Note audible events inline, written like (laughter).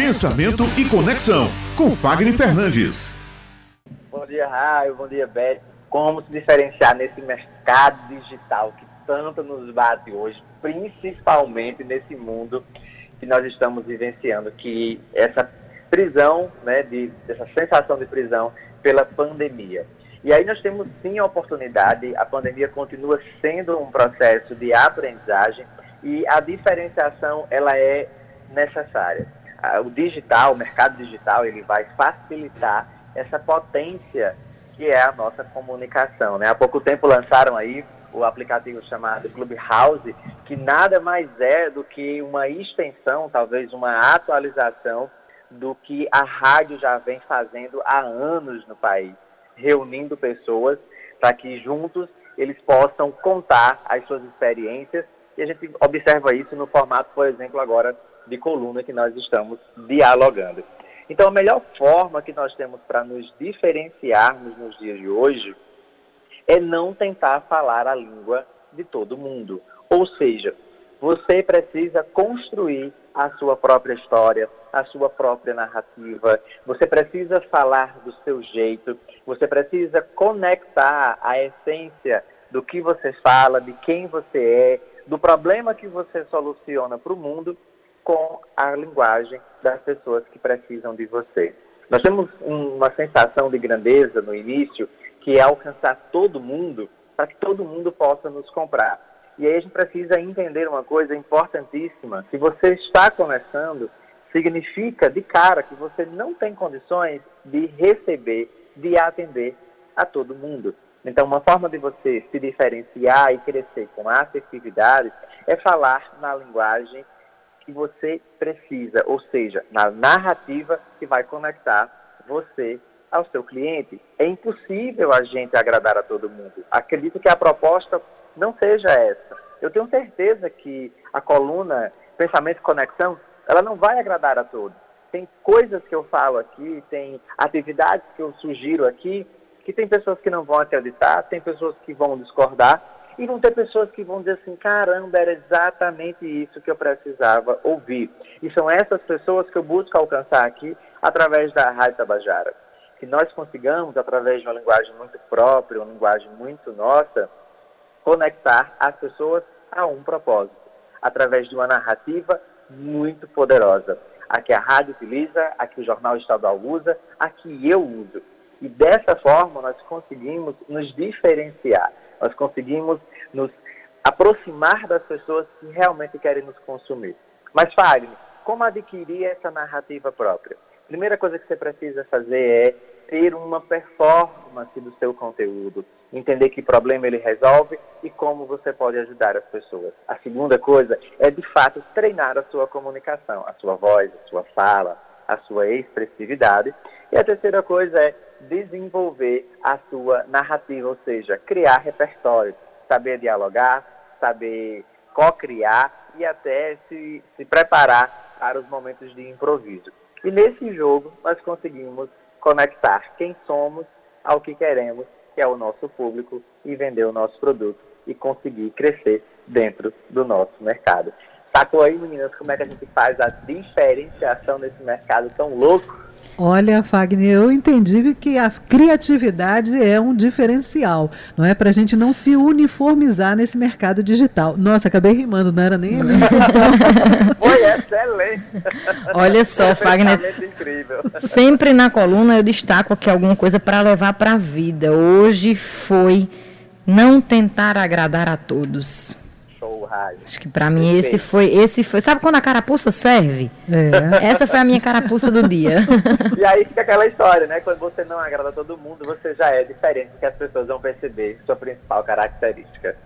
Pensamento e Conexão, com Fagner Fernandes. Bom dia, Raio. Bom dia, Beth. Como se diferenciar nesse mercado digital que tanto nos bate hoje, principalmente nesse mundo que nós estamos vivenciando, que essa prisão, né, de, essa sensação de prisão pela pandemia. E aí nós temos sim a oportunidade, a pandemia continua sendo um processo de aprendizagem e a diferenciação ela é necessária. O digital, o mercado digital, ele vai facilitar essa potência que é a nossa comunicação. Né? Há pouco tempo lançaram aí o aplicativo chamado Clubhouse, que nada mais é do que uma extensão, talvez uma atualização do que a rádio já vem fazendo há anos no país, reunindo pessoas para que juntos eles possam contar as suas experiências e a gente observa isso no formato, por exemplo, agora de coluna que nós estamos dialogando. Então, a melhor forma que nós temos para nos diferenciarmos nos dias de hoje é não tentar falar a língua de todo mundo. Ou seja, você precisa construir a sua própria história, a sua própria narrativa. Você precisa falar do seu jeito, você precisa conectar a essência do que você fala, de quem você é, do problema que você soluciona para o mundo com a linguagem das pessoas que precisam de você. Nós temos uma sensação de grandeza no início, que é alcançar todo mundo, para que todo mundo possa nos comprar. E aí a gente precisa entender uma coisa importantíssima. Se você está começando, significa de cara que você não tem condições de receber, de atender a todo mundo. Então, uma forma de você se diferenciar e crescer com assertividade é falar na linguagem que você precisa, ou seja, na narrativa que vai conectar você ao seu cliente. É impossível a gente agradar a todo mundo. Acredito que a proposta não seja essa. Eu tenho certeza que a coluna Pensamento e Conexão, ela não vai agradar a todos. Tem coisas que eu falo aqui, tem atividades que eu sugiro aqui, que tem pessoas que não vão acreditar, tem pessoas que vão discordar, e vão ter pessoas que vão dizer assim, caramba, era exatamente isso que eu precisava ouvir. E são essas pessoas que eu busco alcançar aqui através da Rádio Tabajara. Que nós consigamos, através de uma linguagem muito própria, uma linguagem muito nossa, conectar as pessoas a um propósito, através de uma narrativa muito poderosa. A que a rádio utiliza, a que o jornal estadual usa, a que eu uso. E dessa forma nós conseguimos nos diferenciar nós conseguimos nos aproximar das pessoas que realmente querem nos consumir. Mas, Fagner, como adquirir essa narrativa própria? Primeira coisa que você precisa fazer é ter uma performance do seu conteúdo, entender que problema ele resolve e como você pode ajudar as pessoas. A segunda coisa é, de fato, treinar a sua comunicação, a sua voz, a sua fala, a sua expressividade. E a terceira coisa é desenvolver a sua narrativa, ou seja, criar repertório, saber dialogar, saber co-criar e até se, se preparar para os momentos de improviso. E nesse jogo nós conseguimos conectar quem somos ao que queremos, que é o nosso público, e vender o nosso produto e conseguir crescer dentro do nosso mercado. Sacou aí, meninas, como é que a gente faz a diferenciação nesse mercado tão louco? Olha, Fagner, eu entendi que a criatividade é um diferencial, não é? Para a gente não se uniformizar nesse mercado digital. Nossa, acabei rimando, não era nem a minha intenção. (laughs) Foi excelente. Olha só, Fagner. Incrível. Sempre na coluna eu destaco aqui alguma coisa para levar para a vida. Hoje foi não tentar agradar a todos rádio. Acho que para mim esse foi, esse foi. Sabe quando a carapuça serve? É. Essa foi a minha carapuça do dia. (laughs) e aí fica aquela história, né? Quando você não agrada todo mundo, você já é diferente, porque as pessoas vão perceber sua principal característica.